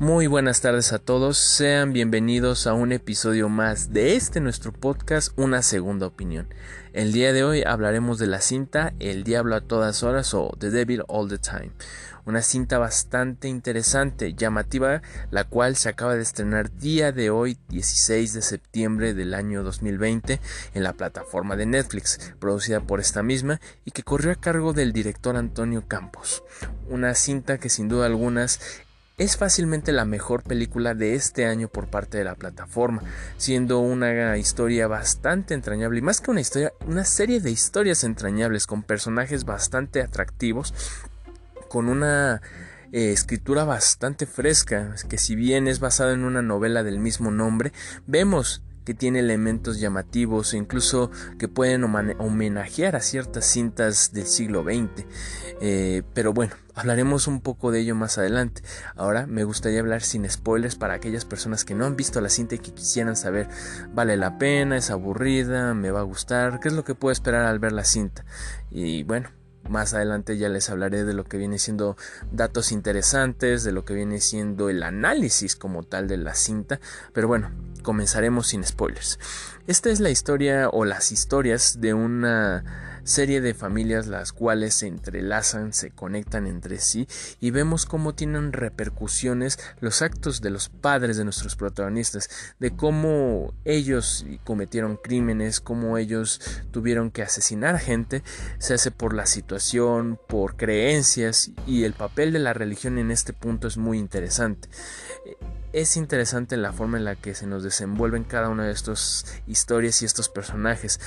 Muy buenas tardes a todos, sean bienvenidos a un episodio más de este nuestro podcast Una Segunda Opinión. El día de hoy hablaremos de la cinta El Diablo a todas horas o The Devil All the Time. Una cinta bastante interesante, llamativa, la cual se acaba de estrenar día de hoy, 16 de septiembre del año 2020, en la plataforma de Netflix, producida por esta misma y que corrió a cargo del director Antonio Campos. Una cinta que sin duda algunas es fácilmente la mejor película de este año por parte de la plataforma, siendo una historia bastante entrañable y más que una historia, una serie de historias entrañables con personajes bastante atractivos, con una eh, escritura bastante fresca, que si bien es basada en una novela del mismo nombre, vemos que tiene elementos llamativos e incluso que pueden homenajear a ciertas cintas del siglo XX. Eh, pero bueno, hablaremos un poco de ello más adelante. Ahora me gustaría hablar sin spoilers para aquellas personas que no han visto la cinta y que quisieran saber, ¿vale la pena? ¿Es aburrida? ¿Me va a gustar? ¿Qué es lo que puedo esperar al ver la cinta? Y bueno, más adelante ya les hablaré de lo que viene siendo datos interesantes, de lo que viene siendo el análisis como tal de la cinta. Pero bueno, comenzaremos sin spoilers. Esta es la historia o las historias de una serie de familias las cuales se entrelazan, se conectan entre sí y vemos cómo tienen repercusiones los actos de los padres de nuestros protagonistas, de cómo ellos cometieron crímenes, cómo ellos tuvieron que asesinar gente, se hace por la situación, por creencias y el papel de la religión en este punto es muy interesante. Es interesante la forma en la que se nos desenvuelven cada una de estas historias y estos personajes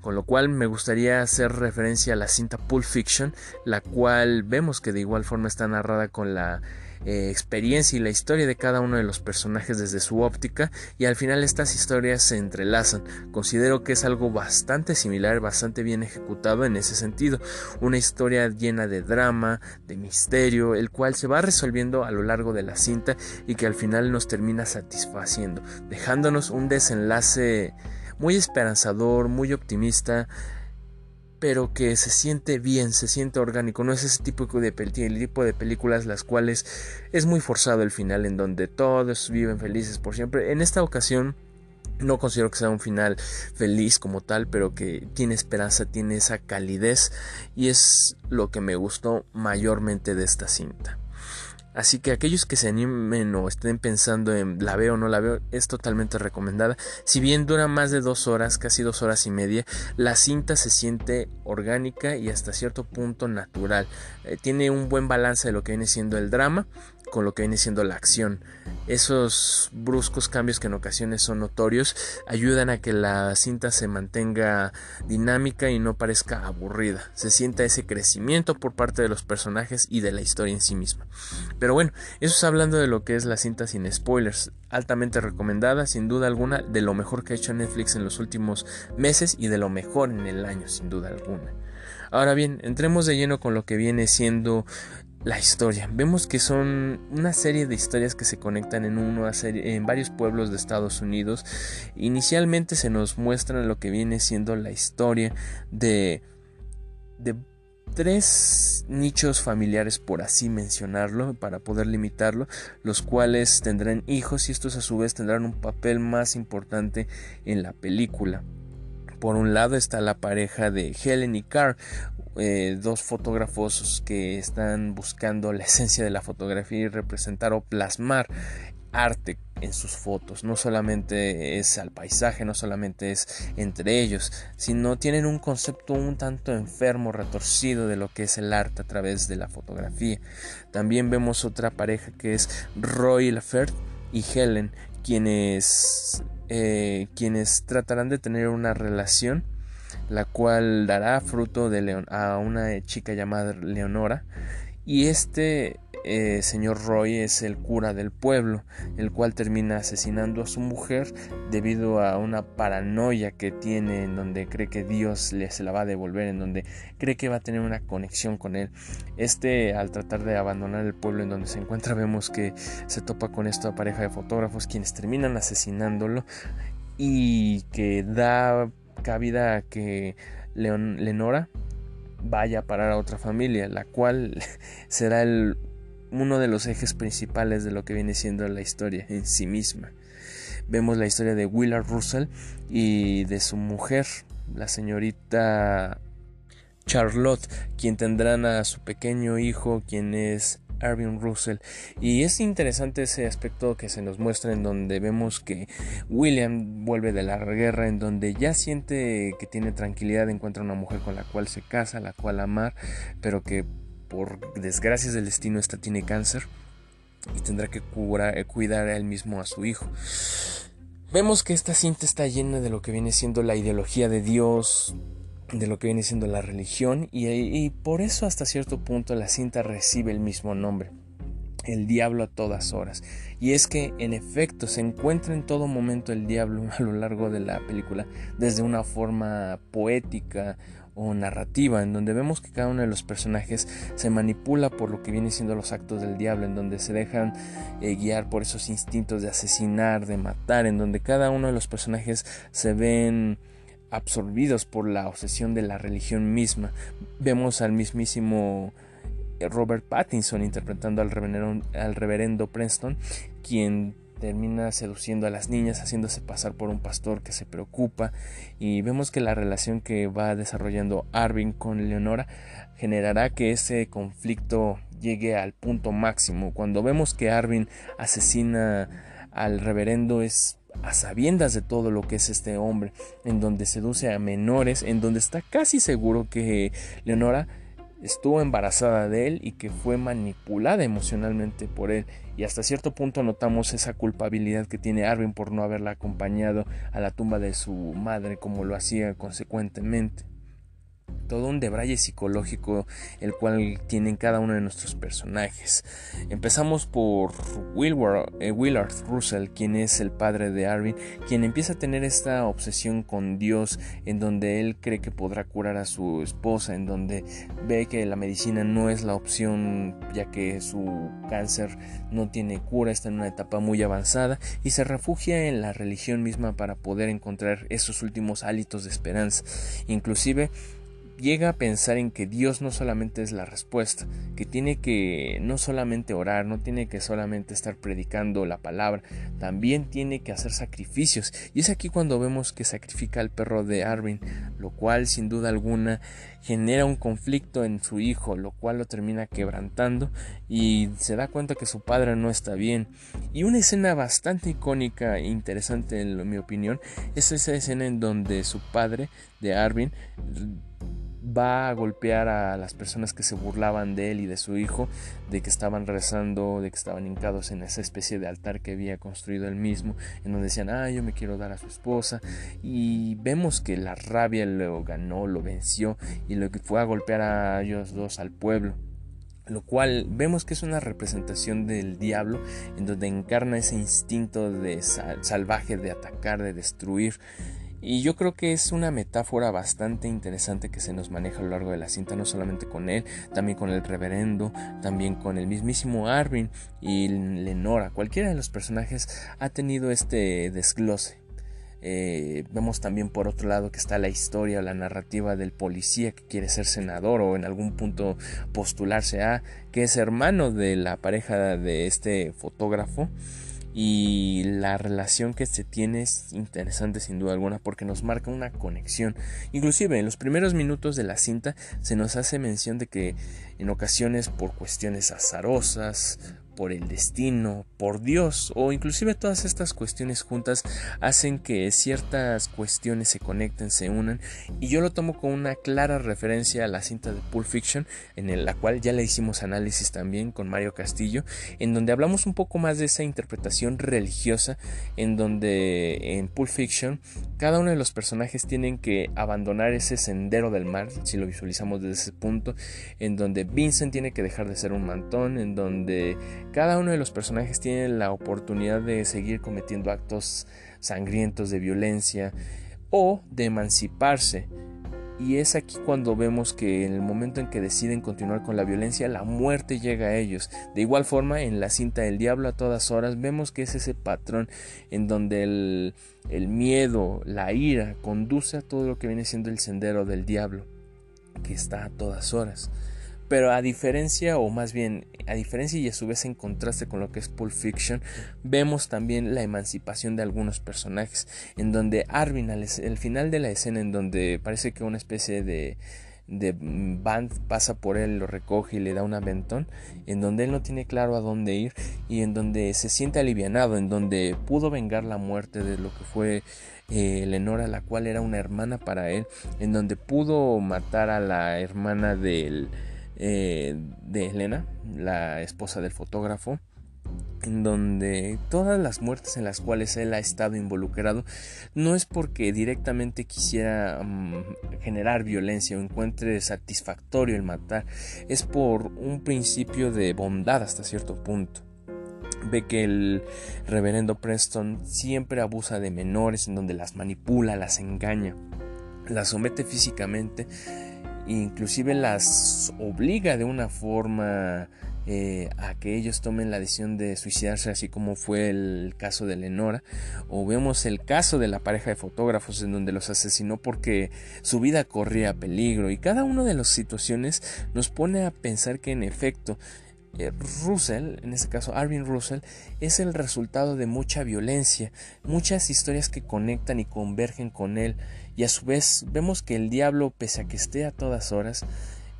con lo cual me gustaría hacer referencia a la cinta Pulp Fiction, la cual vemos que de igual forma está narrada con la eh, experiencia y la historia de cada uno de los personajes desde su óptica y al final estas historias se entrelazan. Considero que es algo bastante similar, bastante bien ejecutado en ese sentido. Una historia llena de drama, de misterio, el cual se va resolviendo a lo largo de la cinta y que al final nos termina satisfaciendo, dejándonos un desenlace muy esperanzador, muy optimista, pero que se siente bien, se siente orgánico. No es ese tipo de, tipo de películas las cuales es muy forzado el final en donde todos viven felices por siempre. En esta ocasión no considero que sea un final feliz como tal, pero que tiene esperanza, tiene esa calidez y es lo que me gustó mayormente de esta cinta. Así que aquellos que se animen o estén pensando en la veo o no la veo, es totalmente recomendada. Si bien dura más de dos horas, casi dos horas y media, la cinta se siente orgánica y hasta cierto punto natural. Eh, tiene un buen balance de lo que viene siendo el drama con lo que viene siendo la acción. Esos bruscos cambios que en ocasiones son notorios ayudan a que la cinta se mantenga dinámica y no parezca aburrida. Se sienta ese crecimiento por parte de los personajes y de la historia en sí misma. Pero bueno, eso es hablando de lo que es la cinta sin spoilers. Altamente recomendada, sin duda alguna, de lo mejor que ha hecho Netflix en los últimos meses y de lo mejor en el año, sin duda alguna. Ahora bien, entremos de lleno con lo que viene siendo la historia. Vemos que son una serie de historias que se conectan en una serie, en varios pueblos de Estados Unidos. Inicialmente se nos muestra lo que viene siendo la historia de de tres nichos familiares por así mencionarlo para poder limitarlo los cuales tendrán hijos y estos a su vez tendrán un papel más importante en la película por un lado está la pareja de Helen y Carr, eh, dos fotógrafos que están buscando la esencia de la fotografía y representar o plasmar arte en sus fotos. No solamente es al paisaje, no solamente es entre ellos, sino tienen un concepto un tanto enfermo, retorcido de lo que es el arte a través de la fotografía. También vemos otra pareja que es Roy Lafert y Helen, quienes, eh, quienes tratarán de tener una relación la cual dará fruto de a una chica llamada Leonora. Y este eh, señor Roy es el cura del pueblo, el cual termina asesinando a su mujer debido a una paranoia que tiene en donde cree que Dios le se la va a devolver, en donde cree que va a tener una conexión con él. Este al tratar de abandonar el pueblo en donde se encuentra vemos que se topa con esta pareja de fotógrafos quienes terminan asesinándolo y que da cabida a que Leonora vaya a parar a otra familia, la cual será uno de los ejes principales de lo que viene siendo la historia en sí misma. Vemos la historia de Willard Russell y de su mujer, la señorita Charlotte, quien tendrán a su pequeño hijo, quien es Arvin Russell. Y es interesante ese aspecto que se nos muestra en donde vemos que William vuelve de la guerra, en donde ya siente que tiene tranquilidad, encuentra una mujer con la cual se casa, la cual amar, pero que por desgracias del destino esta tiene cáncer y tendrá que eh, cuidar a él mismo a su hijo. Vemos que esta cinta está llena de lo que viene siendo la ideología de Dios, de lo que viene siendo la religión y, por eso hasta cierto punto la cinta recibe el mismo nombre el diablo a todas horas. Y es que en efecto se encuentra en todo momento el diablo a lo largo de la película desde una forma poética o narrativa en donde vemos que cada uno de los personajes se manipula por lo que viene siendo los actos del diablo, en donde se dejan eh, guiar por esos instintos de asesinar, de matar, en donde cada uno de los personajes se ven absorbidos por la obsesión de la religión misma. Vemos al mismísimo Robert Pattinson interpretando al reverendo, al reverendo Preston, quien termina seduciendo a las niñas, haciéndose pasar por un pastor que se preocupa y vemos que la relación que va desarrollando Arvin con Leonora generará que ese conflicto llegue al punto máximo. Cuando vemos que Arvin asesina al reverendo es a sabiendas de todo lo que es este hombre, en donde seduce a menores, en donde está casi seguro que Leonora estuvo embarazada de él y que fue manipulada emocionalmente por él. Y hasta cierto punto notamos esa culpabilidad que tiene Arvin por no haberla acompañado a la tumba de su madre como lo hacía consecuentemente todo un debraye psicológico el cual tienen cada uno de nuestros personajes. Empezamos por eh, Willard, Russell, quien es el padre de Arvin, quien empieza a tener esta obsesión con Dios, en donde él cree que podrá curar a su esposa, en donde ve que la medicina no es la opción, ya que su cáncer no tiene cura, está en una etapa muy avanzada, y se refugia en la religión misma para poder encontrar esos últimos hálitos de esperanza. Inclusive llega a pensar en que Dios no solamente es la respuesta, que tiene que no solamente orar, no tiene que solamente estar predicando la palabra, también tiene que hacer sacrificios. Y es aquí cuando vemos que sacrifica al perro de Arvin, lo cual sin duda alguna genera un conflicto en su hijo, lo cual lo termina quebrantando y se da cuenta que su padre no está bien. Y una escena bastante icónica e interesante en mi opinión es esa escena en donde su padre de Arvin va a golpear a las personas que se burlaban de él y de su hijo, de que estaban rezando, de que estaban hincados en esa especie de altar que había construido él mismo, en donde decían, ah, yo me quiero dar a su esposa, y vemos que la rabia lo ganó, lo venció, y lo que fue a golpear a ellos dos al pueblo. Lo cual vemos que es una representación del diablo en donde encarna ese instinto de salvaje de atacar, de destruir, y yo creo que es una metáfora bastante interesante que se nos maneja a lo largo de la cinta, no solamente con él, también con el reverendo, también con el mismísimo Arvin y Lenora. Cualquiera de los personajes ha tenido este desglose. Eh, vemos también por otro lado que está la historia, la narrativa del policía que quiere ser senador o en algún punto postularse a, que es hermano de la pareja de este fotógrafo y la relación que se tiene es interesante sin duda alguna porque nos marca una conexión. Inclusive en los primeros minutos de la cinta se nos hace mención de que en ocasiones por cuestiones azarosas por el destino, por Dios o inclusive todas estas cuestiones juntas hacen que ciertas cuestiones se conecten, se unan y yo lo tomo con una clara referencia a la cinta de Pulp Fiction en la cual ya le hicimos análisis también con Mario Castillo en donde hablamos un poco más de esa interpretación religiosa en donde en Pulp Fiction cada uno de los personajes tienen que abandonar ese sendero del mar si lo visualizamos desde ese punto en donde Vincent tiene que dejar de ser un mantón en donde cada uno de los personajes tiene la oportunidad de seguir cometiendo actos sangrientos de violencia o de emanciparse. Y es aquí cuando vemos que en el momento en que deciden continuar con la violencia, la muerte llega a ellos. De igual forma, en la cinta del diablo a todas horas, vemos que es ese patrón en donde el, el miedo, la ira, conduce a todo lo que viene siendo el sendero del diablo, que está a todas horas. Pero a diferencia, o más bien, a diferencia y a su vez en contraste con lo que es Pulp Fiction, vemos también la emancipación de algunos personajes, en donde Arvin, al el final de la escena, en donde parece que una especie de de Band pasa por él, lo recoge y le da un aventón, en donde él no tiene claro a dónde ir y en donde se siente alivianado, en donde pudo vengar la muerte de lo que fue eh, Lenora, la cual era una hermana para él, en donde pudo matar a la hermana de, eh, de Elena, la esposa del fotógrafo, en donde todas las muertes en las cuales él ha estado involucrado no es porque directamente quisiera mm, generar violencia o encuentre satisfactorio el matar, es por un principio de bondad hasta cierto punto. Ve que el reverendo Preston siempre abusa de menores en donde las manipula, las engaña, las somete físicamente, inclusive las obliga de una forma eh, a que ellos tomen la decisión de suicidarse, así como fue el caso de Lenora, o vemos el caso de la pareja de fotógrafos en donde los asesinó porque su vida corría peligro, y cada una de las situaciones nos pone a pensar que en efecto eh, Russell, en este caso Arvin Russell, es el resultado de mucha violencia, muchas historias que conectan y convergen con él, y a su vez vemos que el diablo, pese a que esté a todas horas,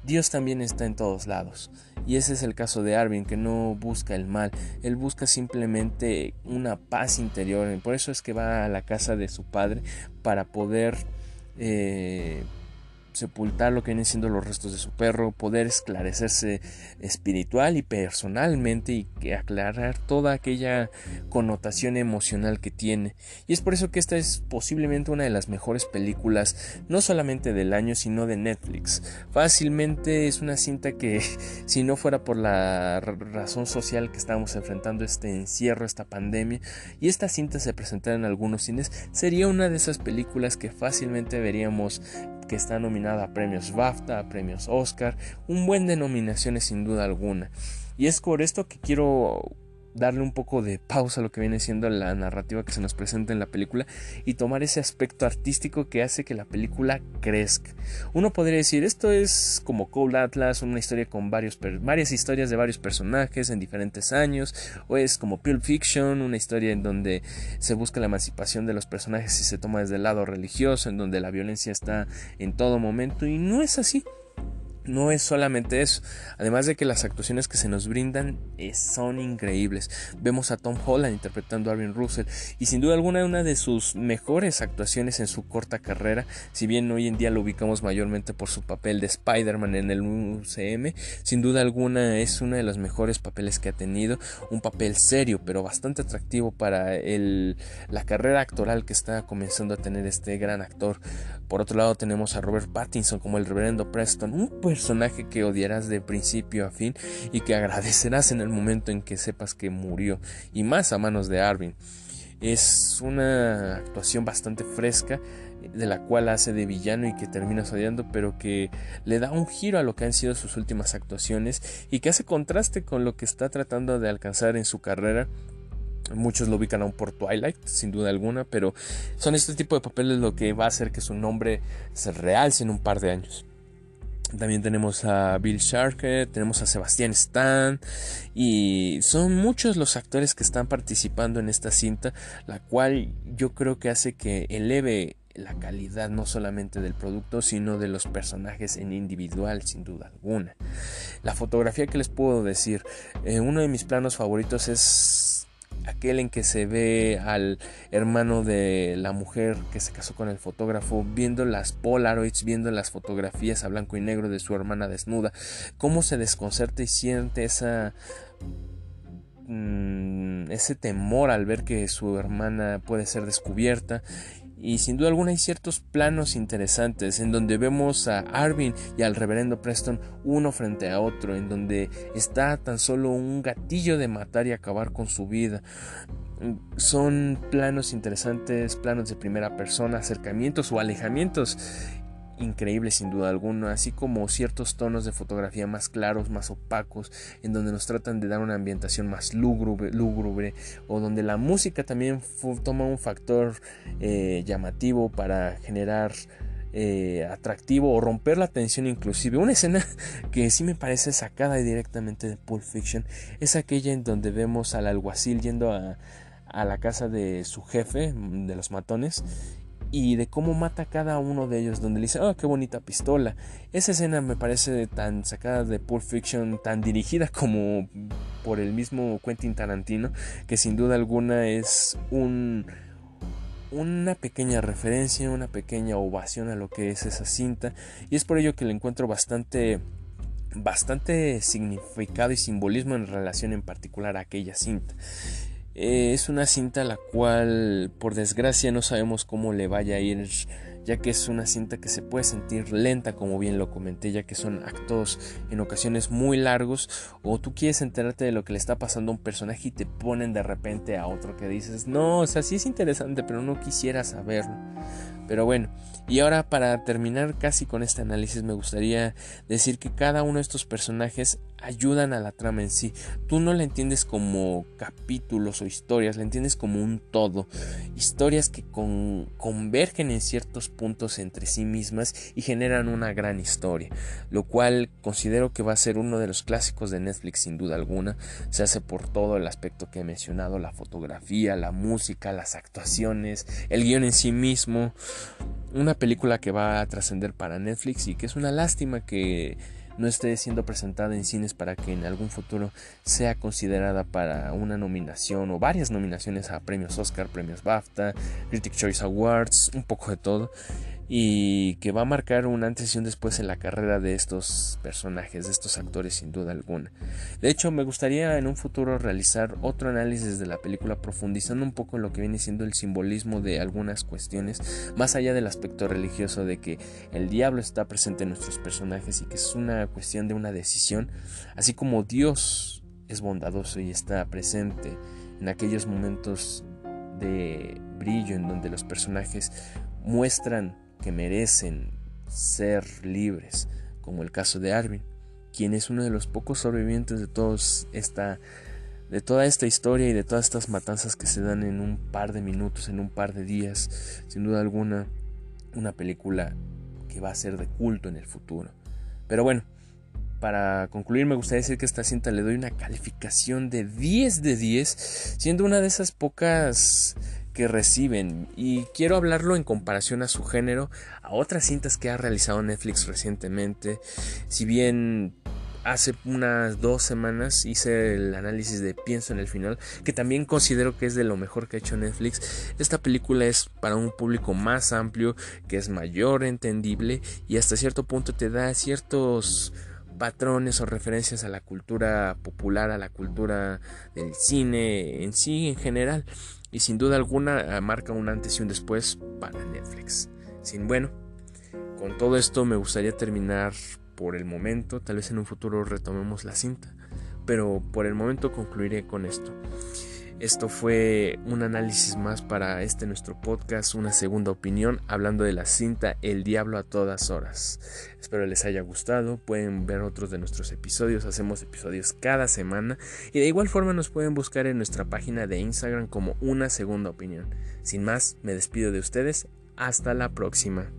Dios también está en todos lados. Y ese es el caso de Arvin, que no busca el mal, él busca simplemente una paz interior. Por eso es que va a la casa de su padre para poder eh, sepultar lo que vienen siendo los restos de su perro, poder esclarecerse espiritual y personalmente y aclarar toda aquella connotación emocional que tiene. Y es por eso que esta es posiblemente una de las mejores películas, no solamente del año, sino de Netflix. Fácilmente es una cinta que, si no fuera por la razón social que estamos enfrentando, este encierro, esta pandemia, y esta cinta se presentara en algunos cines, sería una de esas películas que fácilmente veríamos que está nominada a premios BAFTA, a premios Oscar, un buen denominaciones sin duda alguna. Y es por esto que quiero darle un poco de pausa a lo que viene siendo la narrativa que se nos presenta en la película y tomar ese aspecto artístico que hace que la película crezca. Uno podría decir, esto es como Cold Atlas, una historia con varias historias de varios personajes en diferentes años, o es como Pulp Fiction, una historia en donde se busca la emancipación de los personajes y se toma desde el lado religioso, en donde la violencia está en todo momento, y no es así no es solamente eso, además de que las actuaciones que se nos brindan eh, son increíbles. Vemos a Tom Holland interpretando a Arvin Russell y sin duda alguna una de sus mejores actuaciones en su corta carrera, si bien hoy en día lo ubicamos mayormente por su papel de Spider-Man en el UCM, sin duda alguna es uno de los mejores papeles que ha tenido, un papel serio pero bastante atractivo para la carrera actoral que está comenzando a tener este gran actor. Por otro lado tenemos a Robert Pattinson como el reverendo Preston, personaje que odiarás de principio a fin y que agradecerás en el momento en que sepas que murió, y más a manos de Arvin. Es una actuación bastante fresca, de la cual hace de villano y que terminas odiando, pero que le da un giro a lo que han sido sus últimas actuaciones y que hace contraste con lo que está tratando de alcanzar en su carrera Muchos lo ubican aún por Twilight, sin duda alguna, pero son este tipo de papeles lo que va a hacer que su nombre se realce en un par de años. También tenemos a Bill Sharkey, tenemos a Sebastián Stan y son muchos los actores que están participando en esta cinta, la cual yo creo que hace que eleve la calidad no solamente del producto, sino de los personajes en individual, sin duda alguna. La fotografía que les puedo decir, eh, uno de mis planos favoritos es aquel en que se ve al hermano de la mujer que se casó con el fotógrafo viendo las Polaroids, viendo las fotografías a blanco y negro de su hermana desnuda, cómo se desconcerta y siente esa mm, ese temor al ver que su hermana puede ser descubierta y sin duda alguna hay ciertos planos interesantes en donde vemos a Arvin y al reverendo Preston uno frente a otro, en donde está tan solo un gatillo de matar y acabar con su vida. Son planos interesantes, planos de primera persona, acercamientos o alejamientos increíble sin duda alguna, así como ciertos tonos de fotografía más claros, más opacos, en donde nos tratan de dar una ambientación más lúgubre, o donde la música también toma un factor eh, llamativo para generar eh, atractivo o romper la tensión inclusive. Una escena que sí me parece sacada directamente de Pulp Fiction es aquella en donde vemos al alguacil yendo a, a la casa de su jefe, de los matones, y de cómo mata a cada uno de ellos, donde le dice, oh, qué bonita pistola. Esa escena me parece tan sacada de Pulp Fiction, tan dirigida como por el mismo Quentin Tarantino, que sin duda alguna es un una pequeña referencia, una pequeña ovación a lo que es esa cinta y es por ello que le encuentro bastante bastante significado y simbolismo en relación en particular a aquella cinta. Eh, es una cinta la cual por desgracia no sabemos cómo le vaya a ir ya que es una cinta que se puede sentir lenta, como bien lo comenté, ya que son actos en ocasiones muy largos, o tú quieres enterarte de lo que le está pasando a un personaje y te ponen de repente a otro que dices, no, o sea, sí es interesante, pero no quisiera saberlo. Pero bueno, y ahora para terminar casi con este análisis me gustaría decir que cada uno de estos personajes ayudan a la trama en sí. Tú no la entiendes como capítulos o historias, la entiendes como un todo. Historias que convergen en ciertos puntos entre sí mismas y generan una gran historia. Lo cual considero que va a ser uno de los clásicos de Netflix sin duda alguna. Se hace por todo el aspecto que he mencionado, la fotografía, la música, las actuaciones, el guion en sí mismo una película que va a trascender para Netflix y que es una lástima que no esté siendo presentada en cines para que en algún futuro sea considerada para una nominación o varias nominaciones a premios Oscar, premios BAFTA, Critic Choice Awards, un poco de todo y que va a marcar un antes y un después en la carrera de estos personajes, de estos actores sin duda alguna. De hecho, me gustaría en un futuro realizar otro análisis de la película profundizando un poco en lo que viene siendo el simbolismo de algunas cuestiones, más allá del aspecto religioso de que el diablo está presente en nuestros personajes y que es una cuestión de una decisión, así como Dios es bondadoso y está presente en aquellos momentos de brillo en donde los personajes muestran que merecen ser libres, como el caso de Arvin, quien es uno de los pocos sobrevivientes de todos esta de toda esta historia y de todas estas matanzas que se dan en un par de minutos, en un par de días, sin duda alguna, una película que va a ser de culto en el futuro. Pero bueno, para concluir me gustaría decir que esta cinta le doy una calificación de 10 de 10, siendo una de esas pocas que reciben y quiero hablarlo en comparación a su género, a otras cintas que ha realizado Netflix recientemente, si bien hace unas dos semanas hice el análisis de Pienso en el final, que también considero que es de lo mejor que ha hecho Netflix. Esta película es para un público más amplio, que es mayor, entendible y hasta cierto punto te da ciertos patrones o referencias a la cultura popular, a la cultura del cine en sí en general y sin duda alguna eh, marca un antes y un después para Netflix. Sin bueno, con todo esto me gustaría terminar por el momento, tal vez en un futuro retomemos la cinta, pero por el momento concluiré con esto. Esto fue un análisis más para este nuestro podcast, una segunda opinión, hablando de la cinta El Diablo a todas horas. Espero les haya gustado, pueden ver otros de nuestros episodios, hacemos episodios cada semana y de igual forma nos pueden buscar en nuestra página de Instagram como una segunda opinión. Sin más, me despido de ustedes, hasta la próxima.